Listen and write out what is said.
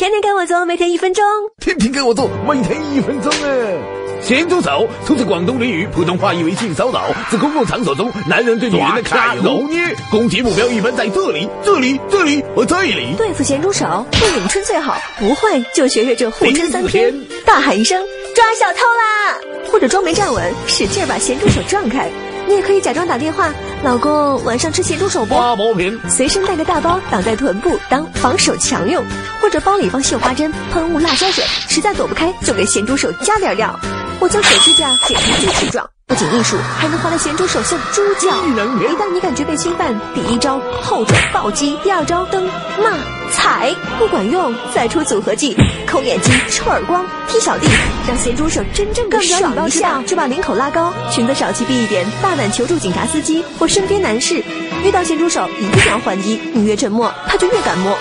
天天跟我做，每天一分钟。天天跟我做，每天一分钟哎！咸猪手出自广东俚语，普通话意为性骚扰，指公共场所中男人对女人的卡揉捏，攻击目标一般在这里、这里、这里和这里。对付咸猪手，会咏春最好，不会就学学这护春三篇，大喊一声“抓小偷啦”，或者装没站稳，使劲把咸猪手撞开。你也可以假装打电话，老公晚上吃咸猪手不？花毛片，随身带个大包挡在臀部当防守墙用，或者包里放绣花针、喷雾、辣椒水，实在躲不开就给咸猪手加点料。我将手指甲剪成锯齿状，不仅艺术，还能换来咸猪手像猪叫。一旦你感觉被侵犯，第一招后转暴击，第二招蹬骂哎不管用，再出组合技，抠眼睛、抽耳光、踢小弟，让咸猪手真正的爽一下，就把领口拉高，裙子少气闭一点，大胆求助警察、司机或身边男士。遇到咸猪手一定要还击，你越沉默，他就越敢摸。